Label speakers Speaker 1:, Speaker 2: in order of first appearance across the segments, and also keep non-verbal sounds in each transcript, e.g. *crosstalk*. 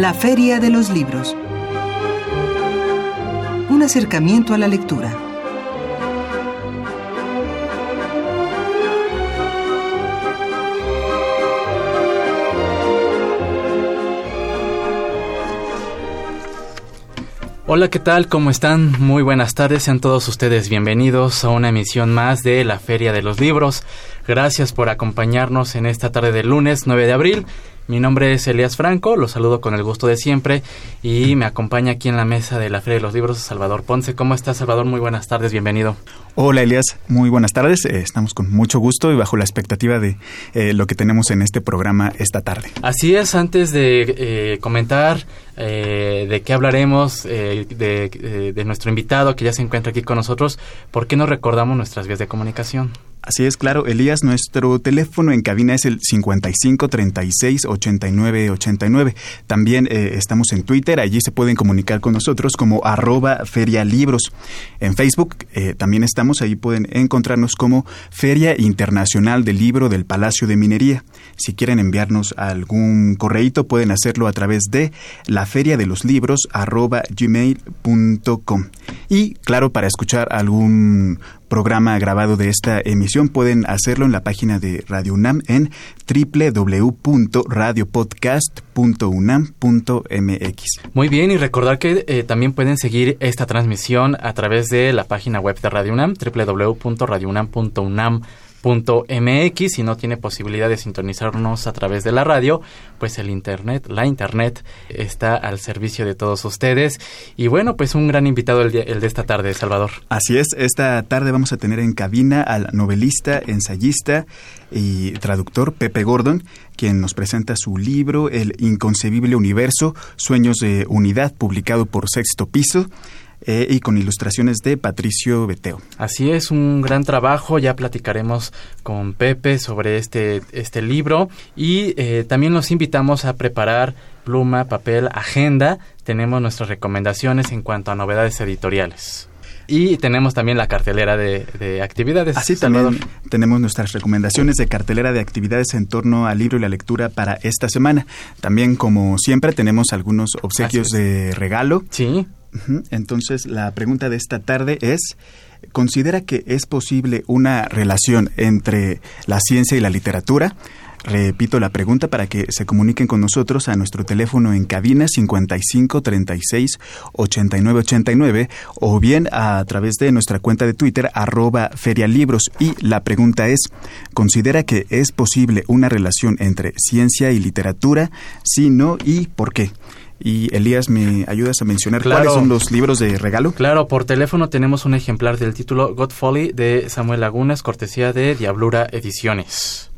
Speaker 1: La Feria de los Libros. Un acercamiento a la lectura.
Speaker 2: Hola, ¿qué tal? ¿Cómo están? Muy buenas tardes, sean todos ustedes bienvenidos a una emisión más de la Feria de los Libros. Gracias por acompañarnos en esta tarde del lunes 9 de abril. Mi nombre es Elías Franco, los saludo con el gusto de siempre y me acompaña aquí en la mesa de la Feria de los Libros Salvador Ponce. ¿Cómo estás, Salvador? Muy buenas tardes, bienvenido.
Speaker 3: Hola, Elías. Muy buenas tardes. Eh, estamos con mucho gusto y bajo la expectativa de eh, lo que tenemos en este programa esta tarde.
Speaker 2: Así es, antes de eh, comentar de qué hablaremos, de, de nuestro invitado que ya se encuentra aquí con nosotros, ¿por qué no recordamos nuestras vías de comunicación?
Speaker 3: Así es, claro, Elías, nuestro teléfono en cabina es el 55 36 89 89. También eh, estamos en Twitter, allí se pueden comunicar con nosotros como arroba ferialibros. En Facebook eh, también estamos, ahí pueden encontrarnos como Feria Internacional del Libro del Palacio de Minería. Si quieren enviarnos algún correíto, pueden hacerlo a través de la feria de los libros arroba gmail.com. Y claro, para escuchar algún programa grabado de esta emisión pueden hacerlo en la página de Radio UNAM en www.radiopodcast.unam.mx.
Speaker 2: Muy bien, y recordar que eh, también pueden seguir esta transmisión a través de la página web de Radio UNAM, www.radiounam.unam.mx .mx si no tiene posibilidad de sintonizarnos a través de la radio, pues el internet, la internet está al servicio de todos ustedes. Y bueno, pues un gran invitado el, el de esta tarde, Salvador.
Speaker 3: Así es, esta tarde vamos a tener en cabina al novelista, ensayista y traductor Pepe Gordon, quien nos presenta su libro El inconcebible universo, Sueños de Unidad, publicado por Sexto Piso. Eh, y con ilustraciones de Patricio Beteo.
Speaker 2: Así es, un gran trabajo. Ya platicaremos con Pepe sobre este, este libro y eh, también los invitamos a preparar pluma, papel, agenda. Tenemos nuestras recomendaciones en cuanto a novedades editoriales. Y tenemos también la cartelera de, actividades.
Speaker 3: Así también tenemos nuestras recomendaciones de cartelera de actividades en torno al libro y la lectura para esta semana. También, como siempre, tenemos algunos obsequios de regalo.
Speaker 2: Sí.
Speaker 3: Entonces, la pregunta de esta tarde es, ¿considera que es posible una relación entre la ciencia y la literatura? Repito la pregunta para que se comuniquen con nosotros a nuestro teléfono en cabina 55 36 89 89 o bien a través de nuestra cuenta de Twitter arroba ferialibros. Y la pregunta es, ¿considera que es posible una relación entre ciencia y literatura? Si no, ¿y por qué? Y Elías, ¿me ayudas a mencionar cuáles son los libros de regalo?
Speaker 2: Claro, por teléfono tenemos un ejemplar del título God Folly de Samuel Lagunas, cortesía de Diablura Ediciones.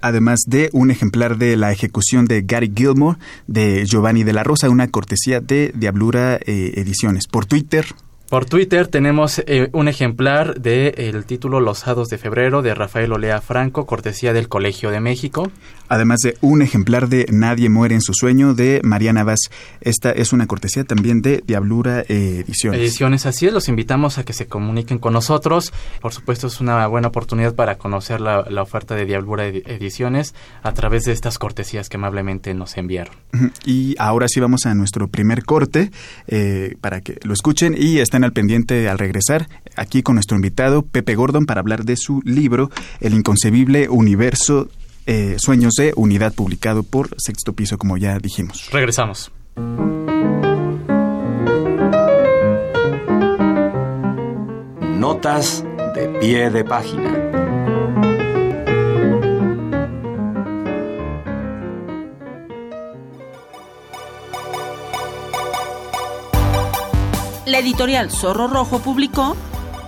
Speaker 3: Además de un ejemplar de la ejecución de Gary Gilmore de Giovanni de la Rosa, una cortesía de Diablura eh, Ediciones. Por Twitter,
Speaker 2: por Twitter tenemos eh, un ejemplar del el título Los Hados de Febrero de Rafael Olea Franco, cortesía del Colegio de México.
Speaker 3: Además de un ejemplar de Nadie muere en su sueño de Mariana Vaz. Esta es una cortesía también de Diablura Ediciones.
Speaker 2: Ediciones, así es. Los invitamos a que se comuniquen con nosotros. Por supuesto, es una buena oportunidad para conocer la, oferta de Diablura Ediciones a través de estas cortesías que amablemente nos enviaron.
Speaker 3: Y ahora sí vamos a nuestro primer corte eh, para que lo escuchen y estén al pendiente al regresar aquí con nuestro invitado Pepe Gordon para hablar de su libro El inconcebible universo eh, Sueños de Unidad publicado por Sexto Piso como ya dijimos.
Speaker 2: Regresamos.
Speaker 4: Notas de pie de página.
Speaker 5: Editorial Zorro Rojo publicó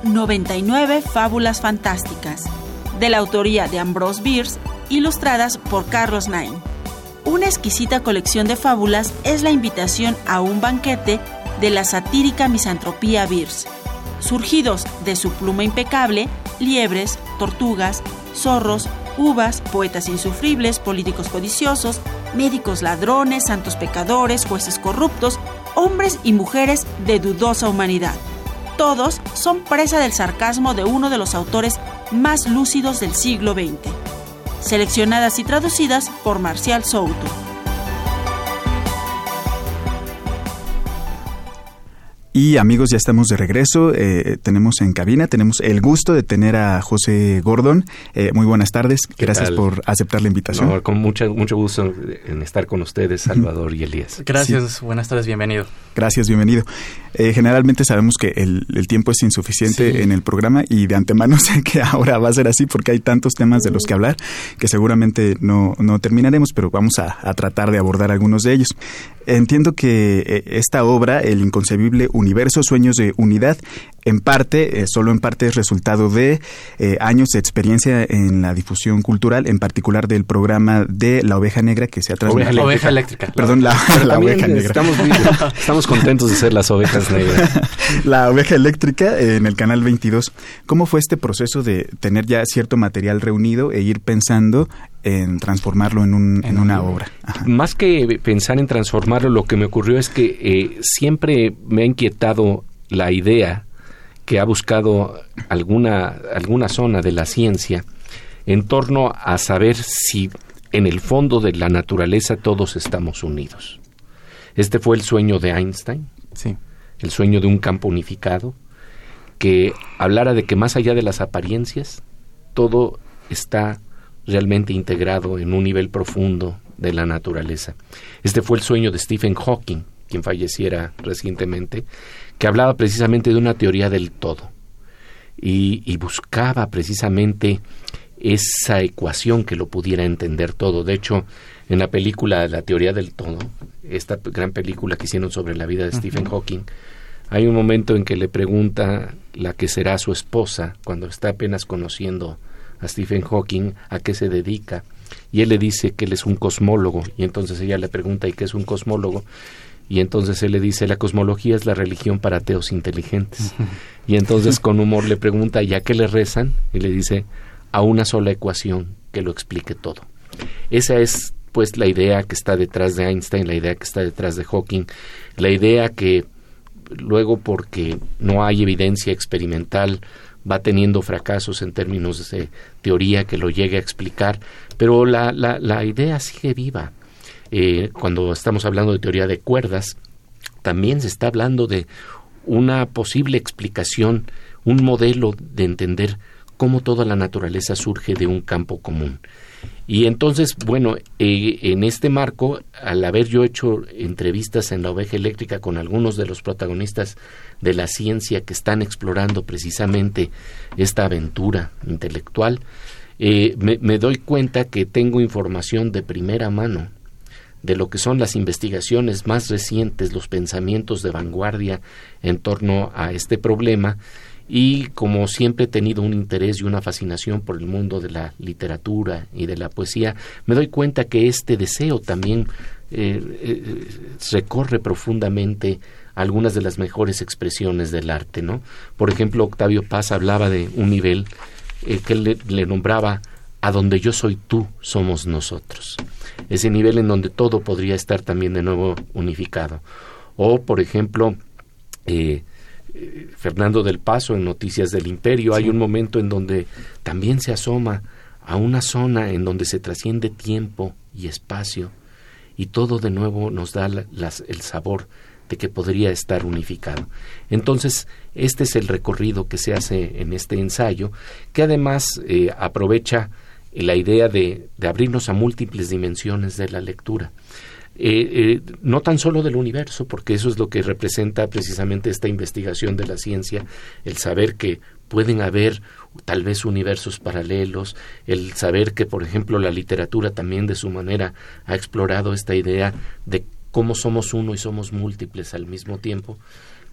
Speaker 5: 99 fábulas fantásticas, de la autoría de Ambrose Bierce, ilustradas por Carlos Nain. una exquisita colección de fábulas es la invitación a un banquete de la satírica misantropía Beers. Surgidos de su pluma impecable, liebres, tortugas, zorros, uvas, poetas insufribles, políticos codiciosos, médicos ladrones, santos pecadores, jueces corruptos, hombres y mujeres de dudosa humanidad. Todos son presa del sarcasmo de uno de los autores más lúcidos del siglo XX. Seleccionadas y traducidas por Marcial Souto.
Speaker 3: Y amigos, ya estamos de regreso. Eh, tenemos en cabina, tenemos el gusto de tener a José Gordon. Eh, muy buenas tardes. Gracias por aceptar la invitación.
Speaker 6: con mucho, mucho gusto en estar con ustedes, Salvador y Elías.
Speaker 2: Gracias, buenas tardes, bienvenido.
Speaker 3: Gracias, bienvenido. Eh, generalmente sabemos que el, tiempo es insuficiente en el programa y de antemano *laughs* sé que ahora va a ser así porque hay tantos temas de los que hablar que seguramente no, no terminaremos, pero vamos a, a tratar de abordar algunos de ellos. Entiendo que esta obra, El inconcebible universo, Sueños de Unidad, en parte, eh, solo en parte es resultado de eh, años de experiencia en la difusión cultural, en particular del programa de La Oveja Negra que se ha transmitido.
Speaker 2: La oveja eléctrica.
Speaker 3: Perdón, la, *laughs* oveja negra.
Speaker 6: Estamos, *laughs* estamos contentos de ser las ovejas negras. *laughs*
Speaker 3: la oveja eléctrica en el canal 22. ¿Cómo fue este proceso de tener ya cierto material reunido e ir pensando en transformarlo en, un, en una obra?
Speaker 6: Más que pensar en transformarlo, lo que me ocurrió es que eh, siempre me ha inquietado la idea que ha buscado alguna, alguna zona de la ciencia en torno a saber si en el fondo de la naturaleza todos estamos unidos. Este fue el sueño de Einstein,
Speaker 2: sí.
Speaker 6: el sueño de un campo unificado, que hablara de que más allá de las apariencias, todo está realmente integrado en un nivel profundo de la naturaleza. Este fue el sueño de Stephen Hawking, quien falleciera recientemente, que hablaba precisamente de una teoría del todo y, buscaba precisamente esa ecuación que lo pudiera entender todo. De hecho, en la película La teoría del todo, esta gran película que hicieron sobre la vida de Stephen Hawking, hay un momento en que le pregunta la que será su esposa cuando está apenas conociendo a Stephen Hawking a qué se dedica y él le dice que él es un cosmólogo y entonces ella le pregunta ¿y qué es un cosmólogo? Y entonces él le dice, la cosmología es la religión para ateos inteligentes. Y entonces con humor le pregunta, ¿ya qué le rezan? Y le dice, a una sola ecuación que lo explique todo. Esa es pues la idea que está detrás de Einstein, la idea que está detrás de Hawking, la idea que luego porque no hay evidencia experimental va teniendo fracasos en términos de teoría que lo llegue a explicar, pero la, la, la idea sigue viva eh, cuando estamos hablando de teoría de cuerdas, también se está hablando de una posible explicación, un modelo de entender cómo toda la naturaleza surge de un campo común. Y entonces, bueno, eh, en este marco, al haber yo hecho entrevistas en la oveja eléctrica con algunos de los protagonistas de la ciencia que están explorando precisamente esta aventura intelectual, eh, me doy cuenta que tengo información de primera mano de lo que son las investigaciones más recientes, los pensamientos de vanguardia en torno a este problema y como siempre he tenido un interés y una fascinación por el mundo de la literatura y de la poesía, me doy cuenta que este deseo también eh, eh, recorre profundamente algunas de las mejores expresiones del arte, ¿no? Por ejemplo, Octavio Paz hablaba de un nivel eh, que le nombraba a donde yo soy tú, somos nosotros ese nivel en donde todo podría estar también de nuevo unificado. O, por ejemplo, eh, eh, Fernando del Paso en Noticias del Imperio, hay un momento en donde también se asoma a una zona en donde se trasciende tiempo y espacio y todo de nuevo nos da el sabor de que podría estar unificado. Entonces, este es el recorrido que se hace en este ensayo, que además eh, aprovecha la idea de, de, abrirnos a múltiples dimensiones de la lectura. Eh, eh, no tan solo del universo, porque eso es lo que representa precisamente esta investigación de la ciencia, el saber que pueden haber tal vez universos paralelos, el saber que, por ejemplo, la literatura también de su manera ha explorado esta idea de cómo somos uno y somos múltiples al mismo tiempo,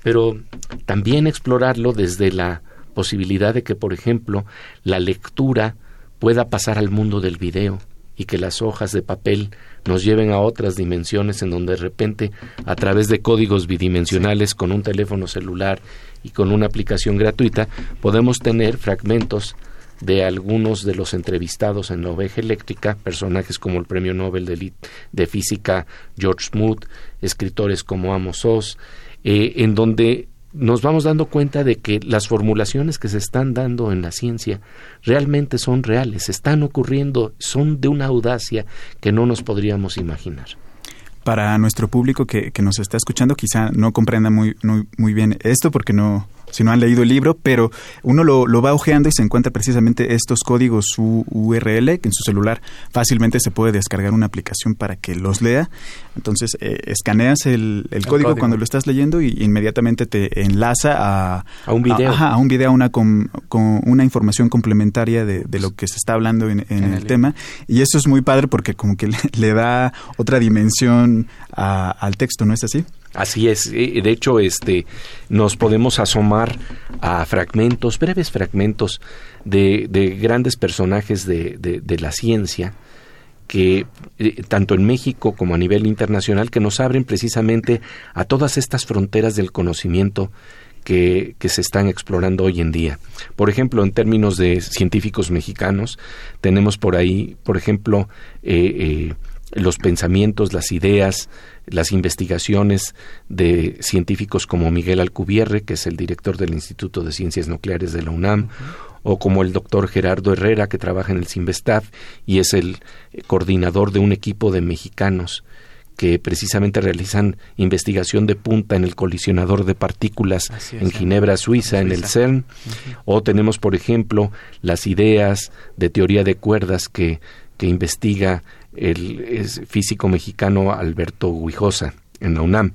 Speaker 6: pero también explorarlo desde la posibilidad de que, por ejemplo, la lectura pueda pasar al mundo del video y que las hojas de papel nos lleven a otras dimensiones en donde de repente a través de códigos bidimensionales con un teléfono celular y con una aplicación gratuita podemos tener fragmentos de algunos de los entrevistados en la oveja eléctrica, personajes como el premio Nobel de, Física George Smoot, escritores como Amos Oz, eh, en donde nos vamos dando cuenta de que las formulaciones que se están dando en la ciencia realmente son reales, están ocurriendo, son de una audacia que no nos podríamos imaginar.
Speaker 3: Para nuestro público que, que nos está escuchando, quizá no comprenda muy, muy, muy bien esto porque no, si no han leído el libro, pero uno lo, lo va ojeando y se encuentra precisamente estos códigos URL que en su celular fácilmente se puede descargar una aplicación para que los lea. Entonces eh, escaneas el, el, código, cuando lo estás leyendo y inmediatamente te enlaza a,
Speaker 6: a un video,
Speaker 3: a, a un video, una con, con, una información complementaria de, de, lo que se está hablando en, en, en el, el tema. Y eso es muy padre porque como que *laughs* le, le da otra dimensión al texto, ¿no es así?
Speaker 6: Así es. De hecho, este, nos podemos asomar a fragmentos, breves fragmentos de, de grandes personajes de, la ciencia que eh, tanto en México como a nivel internacional que nos abren precisamente a todas estas fronteras del conocimiento que, que, se están explorando hoy en día. Por ejemplo, en términos de científicos mexicanos, tenemos por ahí, por ejemplo, eh, eh, los pensamientos, las ideas, las investigaciones de científicos como Miguel Alcubierre, que es el director del Instituto de Ciencias Nucleares de la UNAM, uh -huh. o como el doctor Gerardo Herrera, que trabaja en el CIMBESTAF y es el coordinador de un equipo de mexicanos que precisamente realizan investigación de punta en el colisionador de partículas es, en Ginebra, Suiza, en, Suiza. en el CERN. Uh -huh. O tenemos, por ejemplo, las ideas de teoría de cuerdas que, que investiga el físico mexicano Alberto Guijosa en la UNAM.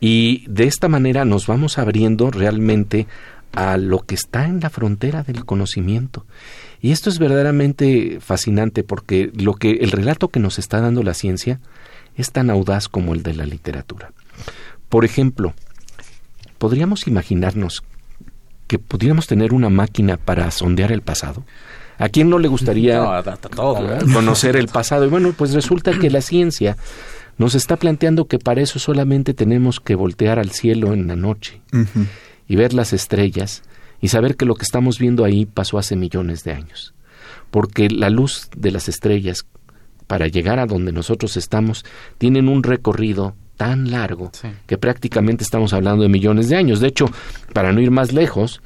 Speaker 6: Y de esta manera nos vamos abriendo realmente a lo que está en la frontera del conocimiento. Y esto es verdaderamente fascinante porque lo que el relato que nos está dando la ciencia es tan audaz como el de la literatura. Por ejemplo, podríamos imaginarnos que pudiéramos tener una máquina para sondear el pasado. ¿A quién no le gustaría no, todo, ¿eh? conocer el pasado? Y bueno, pues resulta que la ciencia nos está planteando que para eso solamente tenemos que voltear al cielo en la noche uh -huh. y ver las estrellas y saber que lo que estamos viendo ahí pasó hace millones de años. Porque la luz de las estrellas, para llegar a donde nosotros estamos, tienen un recorrido tan largo sí. que prácticamente estamos hablando de millones de años. De hecho, para no ir más lejos,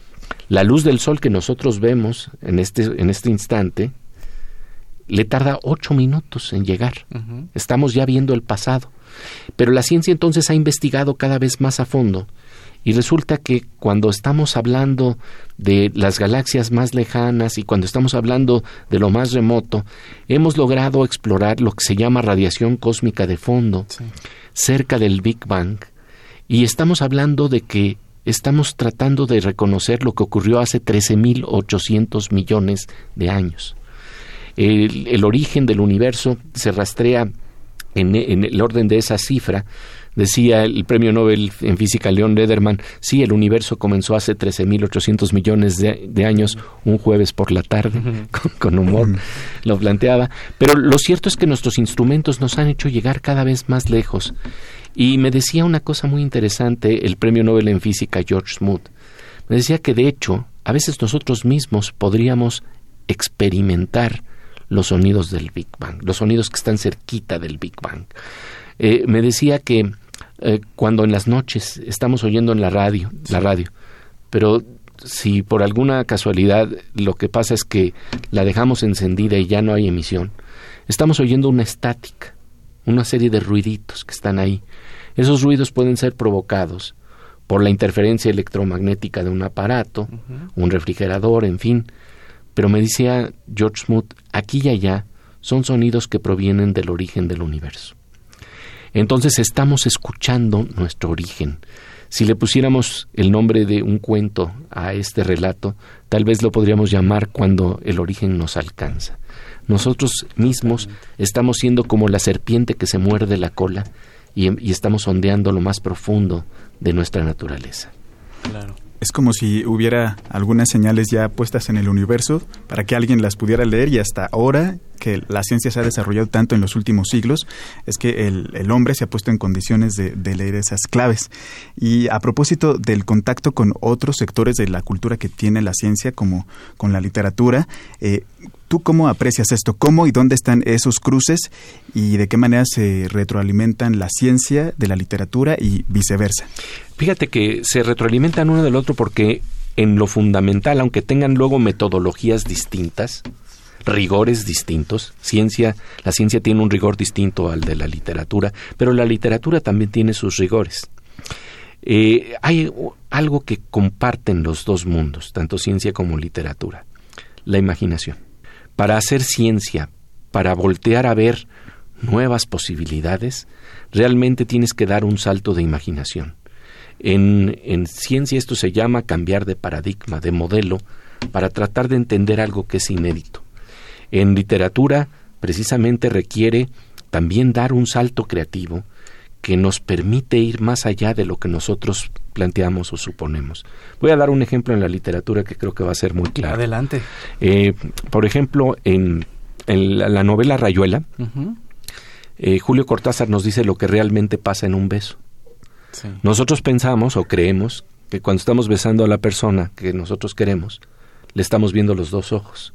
Speaker 6: la luz del sol que nosotros vemos en este, en este instante le tarda ocho minutos en llegar. Uh -huh. Estamos ya viendo el pasado. Pero la ciencia entonces ha investigado cada vez más a fondo y resulta que cuando estamos hablando de las galaxias más lejanas y cuando estamos hablando de lo más remoto, hemos logrado explorar lo que se llama radiación cósmica de fondo sí. cerca del Big Bang y estamos hablando de que estamos tratando de reconocer lo que ocurrió hace 13.800 millones de años. El, el, origen del universo se rastrea en, en, el orden de esa cifra. Decía el premio Nobel en física Leon Lederman, sí, el universo comenzó hace 13.800 millones de, de, años, un jueves por la tarde, *laughs* con, con humor lo planteaba. Pero lo cierto es que nuestros instrumentos nos han hecho llegar cada vez más lejos. Y me decía una cosa muy interesante el premio Nobel en física George Smoot. Me decía que de hecho, a veces nosotros mismos podríamos experimentar los sonidos del Big Bang, los sonidos que están cerquita del Big Bang. Eh, me decía que eh, cuando en las noches estamos oyendo en la radio, sí. la radio, pero si por alguna casualidad lo que pasa es que la dejamos encendida y ya no hay emisión, estamos oyendo una estática, una serie de ruiditos que están ahí. Esos ruidos pueden ser provocados por la interferencia electromagnética de un aparato, uh -huh. un refrigerador, en fin. Pero me decía George Smoot, aquí y allá son sonidos que provienen del origen del universo. Entonces estamos escuchando nuestro origen. Si le pusiéramos el nombre de un cuento a este relato, tal vez lo podríamos llamar cuando el origen nos alcanza. Nosotros mismos estamos siendo como la serpiente que se muerde la cola y, y estamos sondeando lo más profundo de nuestra naturaleza.
Speaker 3: Claro. Es como si hubiera algunas señales ya puestas en el universo para que alguien las pudiera leer y hasta ahora que la ciencia se ha desarrollado tanto en los últimos siglos es que el, hombre se ha puesto en condiciones de, leer esas claves. Y a propósito del contacto con otros sectores de la cultura que tiene la ciencia, como con la literatura, eh, ¿Tú cómo aprecias esto? ¿Cómo y dónde están esos cruces y de qué manera se retroalimentan la ciencia de la literatura y viceversa?
Speaker 6: Fíjate que se retroalimentan uno del otro porque en lo fundamental, aunque tengan luego metodologías distintas, rigores distintos. Ciencia, la ciencia tiene un rigor distinto al de la literatura, pero la literatura también tiene sus rigores. Eh, hay algo que comparten los dos mundos, tanto ciencia como literatura, la imaginación. Para hacer ciencia, para voltear a ver nuevas posibilidades, realmente tienes que dar un salto de imaginación. En, en ciencia esto se llama cambiar de paradigma, de modelo, para tratar de entender algo que es inédito. En literatura, precisamente requiere también dar un salto creativo que nos permite ir más allá de lo que nosotros planteamos o suponemos. Voy a dar un ejemplo en la literatura que creo que va a ser muy claro.
Speaker 2: Adelante.
Speaker 6: Eh, por ejemplo, en, la, novela Rayuela, eh, Julio Cortázar nos dice lo que realmente pasa en un beso. Nosotros pensamos o creemos que cuando estamos besando a la persona que nosotros queremos, le estamos viendo los dos ojos.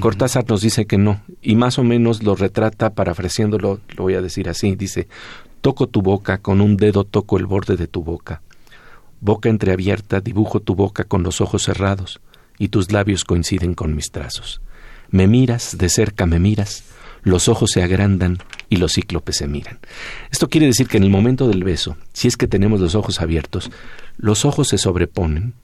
Speaker 6: Cortázar nos dice que no, y más o menos lo retrata parafraseándolo, lo voy a decir así, dice, toco tu boca, con un dedo toco el borde de tu boca. Boca entreabierta, dibujo tu boca con los ojos cerrados, y tus labios coinciden con mis trazos. Me miras, de cerca me miras, los ojos se agrandan y los cíclopes se miran. Esto quiere decir que en el momento del beso, si es que tenemos los ojos abiertos, los ojos se sobreponen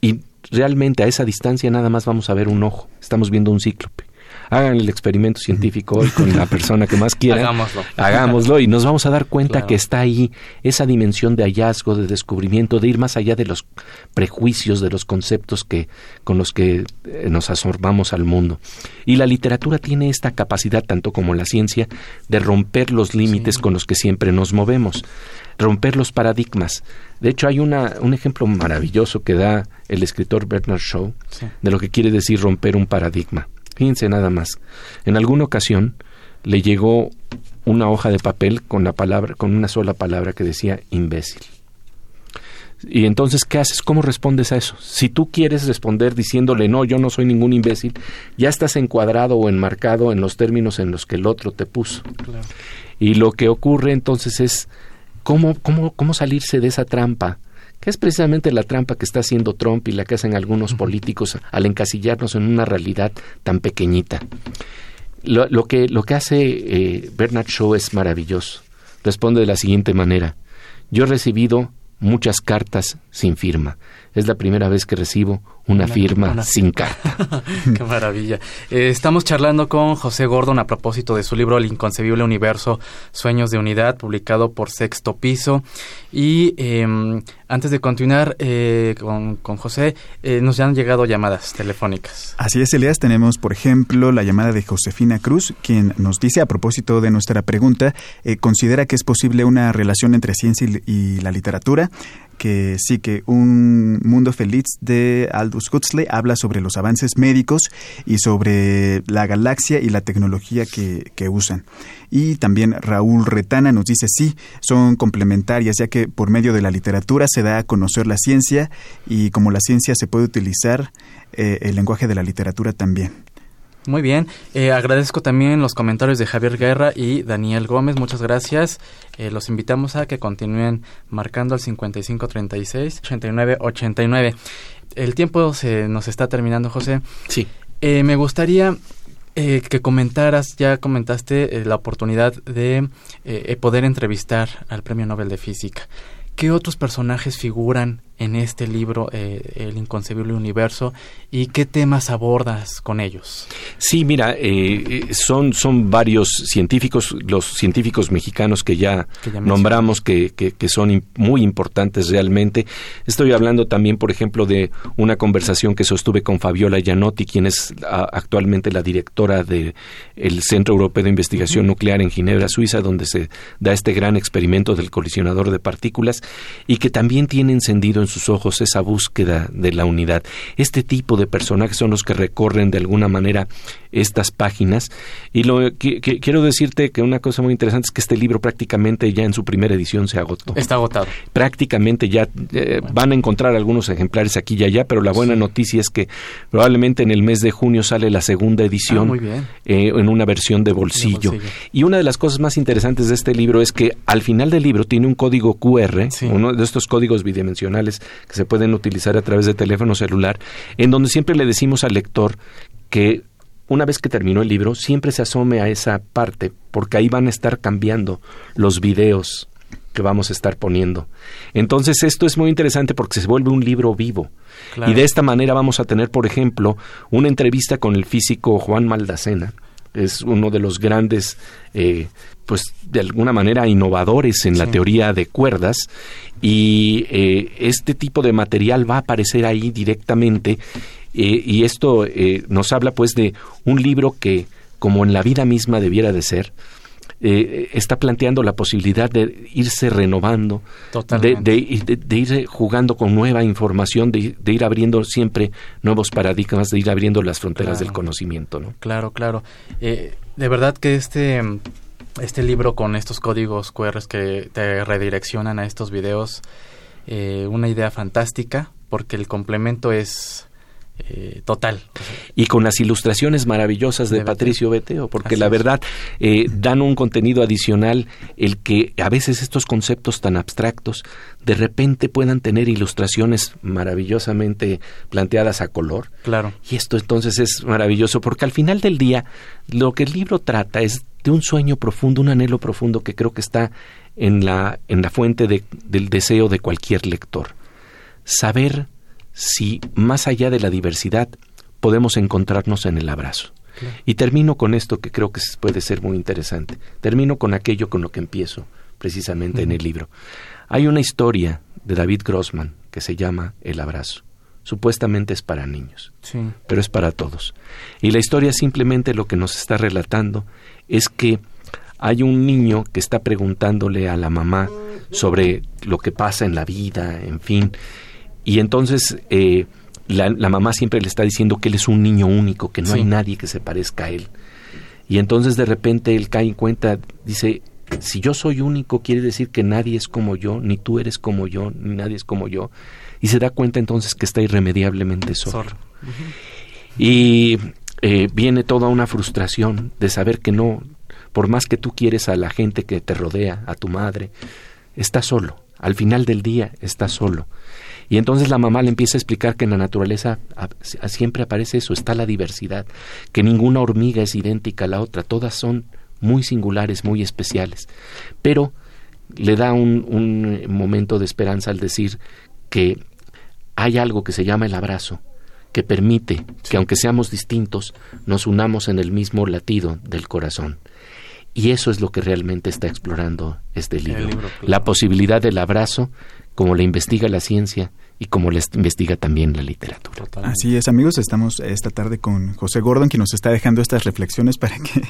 Speaker 6: y realmente a esa distancia nada más vamos a ver un ojo, estamos viendo un cíclope. Hagan el experimento científico hoy con la persona que más quiera.
Speaker 2: hagámoslo.
Speaker 6: Hagámoslo y nos vamos a dar cuenta que está ahí esa dimensión de hallazgo, de descubrimiento, de ir más allá de los prejuicios, de los conceptos que con los que eh, nos absorbamos al mundo. Y la literatura tiene esta capacidad, tanto como la ciencia, de romper los límites con los que siempre nos movemos romper los paradigmas. De hecho, hay una, un ejemplo maravilloso que da el escritor Bernard Shaw de lo que quiere decir romper un paradigma. Fíjense nada más. En alguna ocasión le llegó una hoja de papel con la palabra, con una sola palabra que decía imbécil. Y entonces, ¿qué haces? ¿Cómo respondes a eso? Si tú quieres responder diciéndole, no, yo no soy ningún imbécil, ya estás encuadrado o enmarcado en los términos en los que el otro te puso. Y lo que ocurre entonces es cómo, cómo, cómo salirse de esa trampa, que es precisamente la trampa que está haciendo Trump y la que hacen algunos políticos al encasillarnos en una realidad tan pequeñita. Lo, lo que, lo que hace eh, Bernard Shaw es maravilloso. Responde de la siguiente manera. Yo he recibido muchas cartas sin firma. Es la primera vez que recibo una, firma sin carta. *laughs*
Speaker 2: Qué maravilla. Eh, estamos charlando con José Gordon a propósito de su libro El inconcebible universo, Sueños de Unidad, publicado por Sexto Piso. Y em, antes de continuar eh, con, con, José, eh, nos han llegado llamadas telefónicas.
Speaker 3: Así es, Elias. Tenemos, por ejemplo, la llamada de Josefina Cruz, quien nos dice a propósito de nuestra pregunta, considera que es posible una relación entre ciencia y la literatura que sí que un mundo feliz de Aldous Huxley habla sobre los avances médicos y sobre la galaxia y la tecnología que, que usan. Y también Raúl Retana nos dice sí, son complementarias ya que por medio de la literatura se da a conocer la ciencia y como la ciencia se puede utilizar eh, el lenguaje de la literatura también.
Speaker 2: Muy bien, eh, agradezco también los comentarios de Javier Guerra y Daniel Gómez, muchas gracias. Eh, los invitamos a que continúen marcando al 5536 8989. El tiempo se nos está terminando, José.
Speaker 6: Sí.
Speaker 2: Eh, me gustaría que comentaras, ya comentaste la oportunidad de poder entrevistar al Premio Nobel de Física. ¿Qué otros personajes figuran en este libro, eh, El inconcebible universo, y qué temas abordas con ellos?
Speaker 6: Sí, mira, eh, eh, son, son varios científicos, los científicos mexicanos que ya, nombramos, que, que, son muy importantes realmente. Estoy hablando también, por ejemplo, de una conversación que sostuve con Fabiola Gianotti, quien es actualmente la directora del Centro Europeo de Investigación Nuclear en Ginebra, Suiza, donde se da este gran experimento del colisionador de partículas, y que también tiene encendido sus ojos esa búsqueda de la unidad. Este tipo de personajes son los que recorren de alguna manera estas páginas. Y lo que, quiero decirte que una cosa muy interesante es que este libro prácticamente ya en su primera edición se agotó.
Speaker 2: Está agotado.
Speaker 6: Prácticamente ya eh, van a encontrar algunos ejemplares aquí y allá, pero la buena noticia es que probablemente en el mes de junio sale la segunda edición
Speaker 2: ah,
Speaker 6: eh, en una versión de bolsillo. Y una de las cosas más interesantes de este libro es que al final del libro tiene un código QR, uno de estos códigos bidimensionales que se pueden utilizar a través de teléfono celular, en donde siempre le decimos al lector que una vez que terminó el libro, siempre se asome a esa parte, porque ahí van a estar cambiando los videos que vamos a estar poniendo. Entonces esto es muy interesante porque se vuelve un libro vivo. Y de esta manera vamos a tener, por ejemplo, una entrevista con el físico Juan Maldacena. Es uno de los grandes, eh, pues de alguna manera, innovadores en la teoría de cuerdas. Y eh, este tipo de material va a aparecer ahí directamente eh, y esto eh, nos habla pues de un libro que, como en la vida misma debiera de ser, eh, está planteando la posibilidad de irse renovando, de, de, ir jugando con nueva información, de, ir abriendo siempre nuevos paradigmas, de ir abriendo las fronteras del conocimiento. ¿no?
Speaker 2: Claro, claro. de verdad que este, este libro con estos códigos QR que te redireccionan a estos videos, una idea fantástica, porque el complemento es eh, total.
Speaker 6: Y con las ilustraciones maravillosas de, Patricio Beteo, porque la verdad eh, dan un contenido adicional el que a veces estos conceptos tan abstractos de repente puedan tener ilustraciones maravillosamente planteadas a color.
Speaker 2: Claro.
Speaker 6: Y esto entonces es maravilloso porque al final del día lo que el libro trata es de un sueño profundo, un anhelo profundo que creo que está en la, en la fuente del deseo de cualquier lector. Saber si más allá de la diversidad podemos encontrarnos en el abrazo. Y termino con esto que creo que puede ser muy interesante. Termino con aquello con lo que empiezo precisamente en el libro. Hay una historia de David Grossman que se llama El abrazo. Supuestamente es para niños, pero es para todos. Y la historia simplemente lo que nos está relatando es que hay un niño que está preguntándole a la mamá sobre lo que pasa en la vida, en fin, y entonces eh, la, mamá siempre le está diciendo que él es un niño único, que no hay nadie que se parezca a él. Y entonces de repente él cae en cuenta, dice, si yo soy único, quiere decir que nadie es como yo, ni tú eres como yo, ni nadie es como yo. Y se da cuenta entonces que está irremediablemente solo. Y eh, viene toda una frustración de saber que no, por más que tú quieres a la gente que te rodea, a tu madre, está solo. Al final del día está solo. Y entonces la mamá le empieza a explicar que en la naturaleza siempre aparece eso, está la diversidad, que ninguna hormiga es idéntica a la otra, todas son muy singulares, muy especiales. Pero le da un, un momento de esperanza al decir que hay algo que se llama el abrazo, que permite que aunque seamos distintos, nos unamos en el mismo latido del corazón. Y eso es lo que realmente está explorando este libro. La posibilidad del abrazo como la investiga la ciencia y como la investiga también la literatura.
Speaker 3: Así es, amigos, estamos esta tarde con José Gordon, quien nos está dejando estas reflexiones para que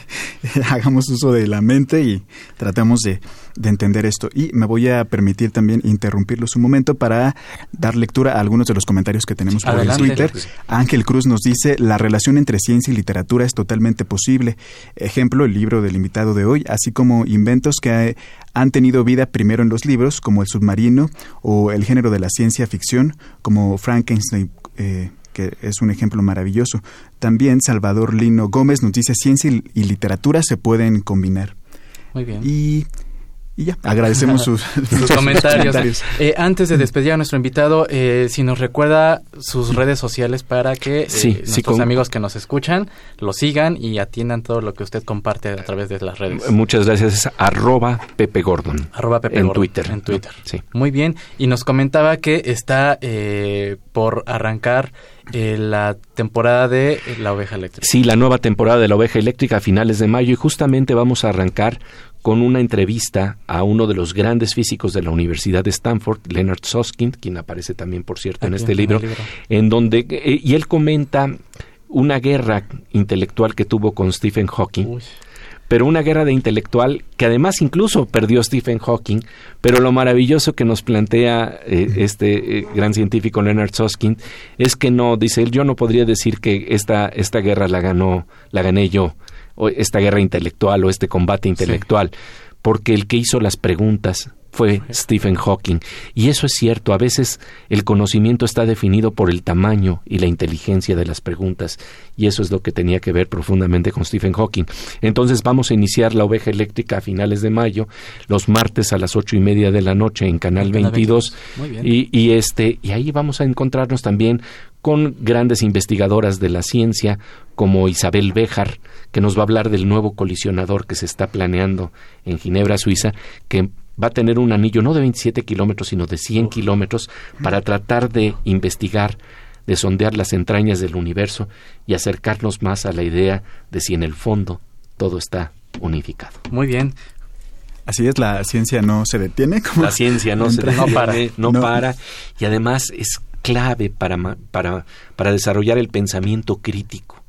Speaker 3: *laughs* hagamos uso de la mente y tratemos de, entender esto. Y me voy a permitir también interrumpirlos un momento para dar lectura a algunos de los comentarios que tenemos por el Twitter. Ángel Cruz nos dice, la relación entre ciencia y literatura es totalmente posible. Ejemplo, el libro del invitado de hoy, así como inventos que han tenido vida primero en los libros, como El submarino o el género de la ciencia ficción, como Frankenstein, eh, que es un ejemplo maravilloso. También Salvador Lino Gómez nos dice, ciencia y literatura se pueden combinar.
Speaker 2: Muy bien.
Speaker 3: Y y ya, agradecemos sus, *laughs*
Speaker 2: comentarios. Eh, antes de despedir a nuestro invitado, eh, si nos recuerda sus redes sociales para que eh, nuestros amigos que nos escuchan lo sigan y atiendan todo lo que usted comparte a través de las redes.
Speaker 6: Muchas gracias. Es arroba Pepe Gordon.
Speaker 2: Arroba Pepe
Speaker 6: en Twitter.
Speaker 2: En Twitter. Sí. Muy bien. Y nos comentaba que está por arrancar la temporada de La Oveja Eléctrica.
Speaker 6: Sí, la nueva temporada de La Oveja Eléctrica a finales de mayo y justamente vamos a arrancar con una entrevista a uno de los grandes físicos de la Universidad de Stanford, Leonard Susskind, quien aparece también, por cierto, en este libro, en donde, eh, y él comenta una guerra intelectual que tuvo con Stephen Hawking, pero una guerra de intelectual que además incluso perdió Stephen Hawking, pero lo maravilloso que nos plantea eh, este eh, gran científico Leonard Susskind es que no, dice él, yo no podría decir que esta, esta guerra la ganó, la gané yo, o esta guerra intelectual o este combate intelectual, porque el que hizo las preguntas fue Stephen Hawking. Y eso es cierto, a veces el conocimiento está definido por el tamaño y la inteligencia de las preguntas, y eso es lo que tenía que ver profundamente con Stephen Hawking. Entonces vamos a iniciar la oveja eléctrica a finales de mayo, los martes a las ocho y media de la noche en Canal 22, y, y, este, y ahí vamos a encontrarnos también con grandes investigadoras de la ciencia como Isabel Béjar, que nos va a hablar del nuevo colisionador que se está planeando en Ginebra, Suiza, que va a tener un anillo no de 27 kilómetros, sino de 100 kilómetros para tratar de investigar, de sondear las entrañas del universo y acercarnos más a la idea de si en el fondo todo está unificado.
Speaker 2: Muy bien.
Speaker 3: Así es, la ciencia no se detiene.
Speaker 6: la ciencia no se detiene, *laughs* no para, no, para. Y además es clave para, para, para desarrollar el pensamiento crítico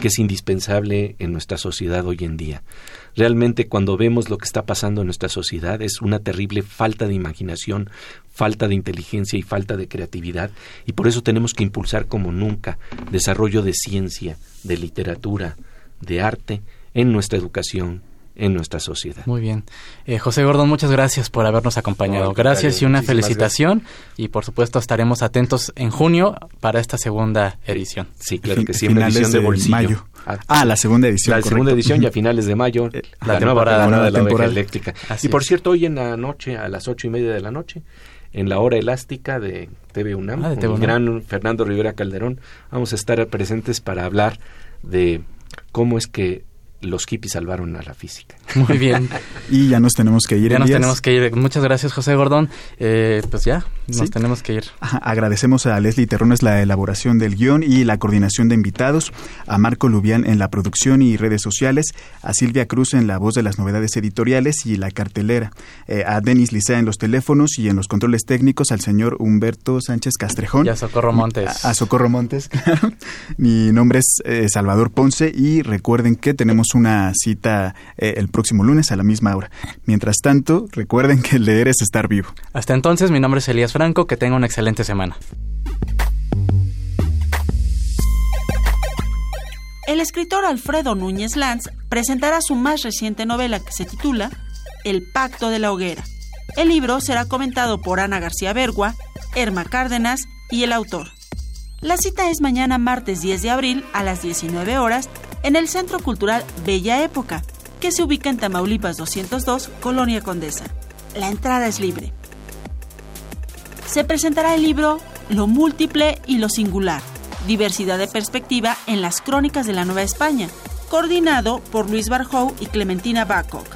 Speaker 6: que es indispensable en nuestra sociedad hoy en día. Realmente cuando vemos lo que está pasando en nuestra sociedad es una terrible falta de imaginación, falta de inteligencia y falta de creatividad y por eso tenemos que impulsar como nunca desarrollo de ciencia, de literatura, de arte en nuestra educación, en nuestra sociedad.
Speaker 2: Muy bien. Eh, José Gordón, muchas gracias por habernos acompañado. gracias y una felicitación. Y por supuesto estaremos atentos en junio para esta segunda edición.
Speaker 6: Sí, claro que sí, una edición de, bolsillo.
Speaker 3: Mayo. Ah, ah, la segunda edición.
Speaker 6: La segunda edición y a finales de mayo, eh, la, nueva temporada, de la temporada eléctrica. y por cierto, hoy en la noche, a las ocho y media de la noche, en la hora elástica de TV UNAM, ah, con el gran Fernando Rivera Calderón, vamos a estar presentes para hablar de cómo es que los hippies salvaron a la física. *laughs*
Speaker 2: Muy bien.
Speaker 3: y ya nos tenemos que ir.
Speaker 2: Ya nos tenemos que ir. Muchas gracias, José Gordón. Eh, pues ya, nos tenemos que ir.
Speaker 3: agradecemos a Leslie Terrones la elaboración del guion y la coordinación de invitados, a Marco Lubián en la producción y redes sociales, a Silvia Cruz en la voz de las novedades editoriales y la cartelera, eh, a Denis Licea en los teléfonos y en los controles técnicos, al señor Humberto Sánchez Castrejón.
Speaker 2: Y a Socorro Montes.
Speaker 3: A, Socorro Montes, *laughs* claro. Mi nombre es eh, Salvador Ponce y recuerden que tenemos una cita eh, el próximo lunes a la misma hora. Mientras tanto, recuerden que leer es estar vivo.
Speaker 2: Hasta entonces, mi nombre es Elías Franco, que tenga una excelente semana.
Speaker 5: El escritor Alfredo Núñez Lanz presentará su más reciente novela que se titula El Pacto de la Hoguera. El libro será comentado por Ana García Bergua, Erma Cárdenas y el autor. La cita es mañana martes 10 de abril a las 19 horas en el Centro Cultural Bella Época, que se ubica en Tamaulipas 202, Colonia Condesa. La entrada es libre. Se presentará el libro Lo múltiple y lo singular, diversidad de perspectiva en las crónicas de la Nueva España, coordinado por Luis Barjou y Clementina Bacock.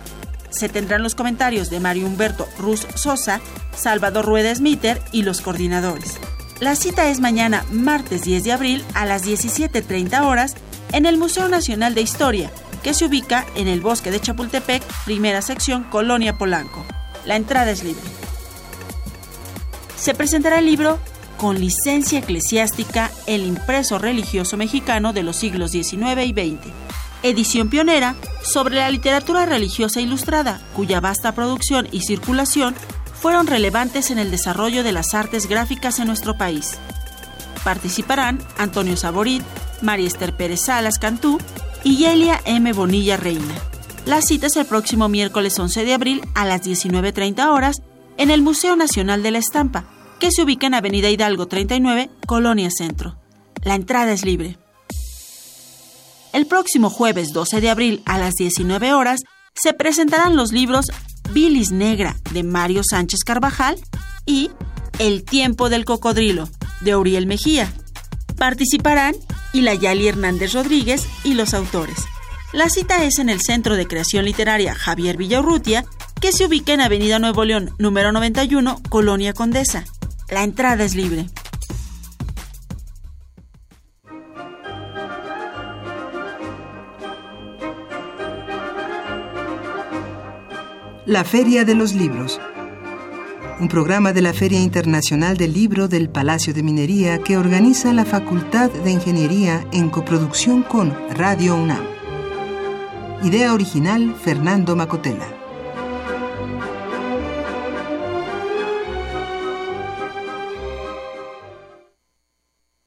Speaker 5: Se tendrán los comentarios de Mario Humberto Ruz Sosa, Salvador Rueda Smiter y los coordinadores. La cita es mañana, martes 10 de abril, a las 17.30 horas, en el Museo Nacional de Historia, que se ubica en el bosque de Chapultepec, primera sección, Colonia Polanco. La entrada es libre. Se presentará el libro con licencia eclesiástica El impreso religioso mexicano de los siglos XIX y XX, edición pionera sobre la literatura religiosa ilustrada, cuya vasta producción y circulación fueron relevantes en el desarrollo de las artes gráficas en nuestro país. Participarán Antonio Saborit, María Esther Pérez Salas Cantú y Yelia M. Bonilla Reina. La cita es el próximo miércoles 11 de abril a las 19.30 horas en el Museo Nacional de la Estampa, que se ubica en Avenida Hidalgo 39, Colonia Centro. La entrada es libre. El próximo jueves 12 de abril a las 19 horas se presentarán los libros Bilis Negra de Mario Sánchez Carvajal y El tiempo del cocodrilo de Uriel Mejía. Participarán Ilayali Hernández Rodríguez y los autores. La cita es en el Centro de Creación Literaria Javier Villaurrutia, que se ubica en Avenida Nuevo León, número 91, Colonia Condesa. La entrada es libre.
Speaker 1: La Feria de los Libros un programa de la Feria Internacional del Libro del Palacio de Minería que organiza la Facultad de Ingeniería en coproducción con Radio UNAM. Idea original Fernando Macotela.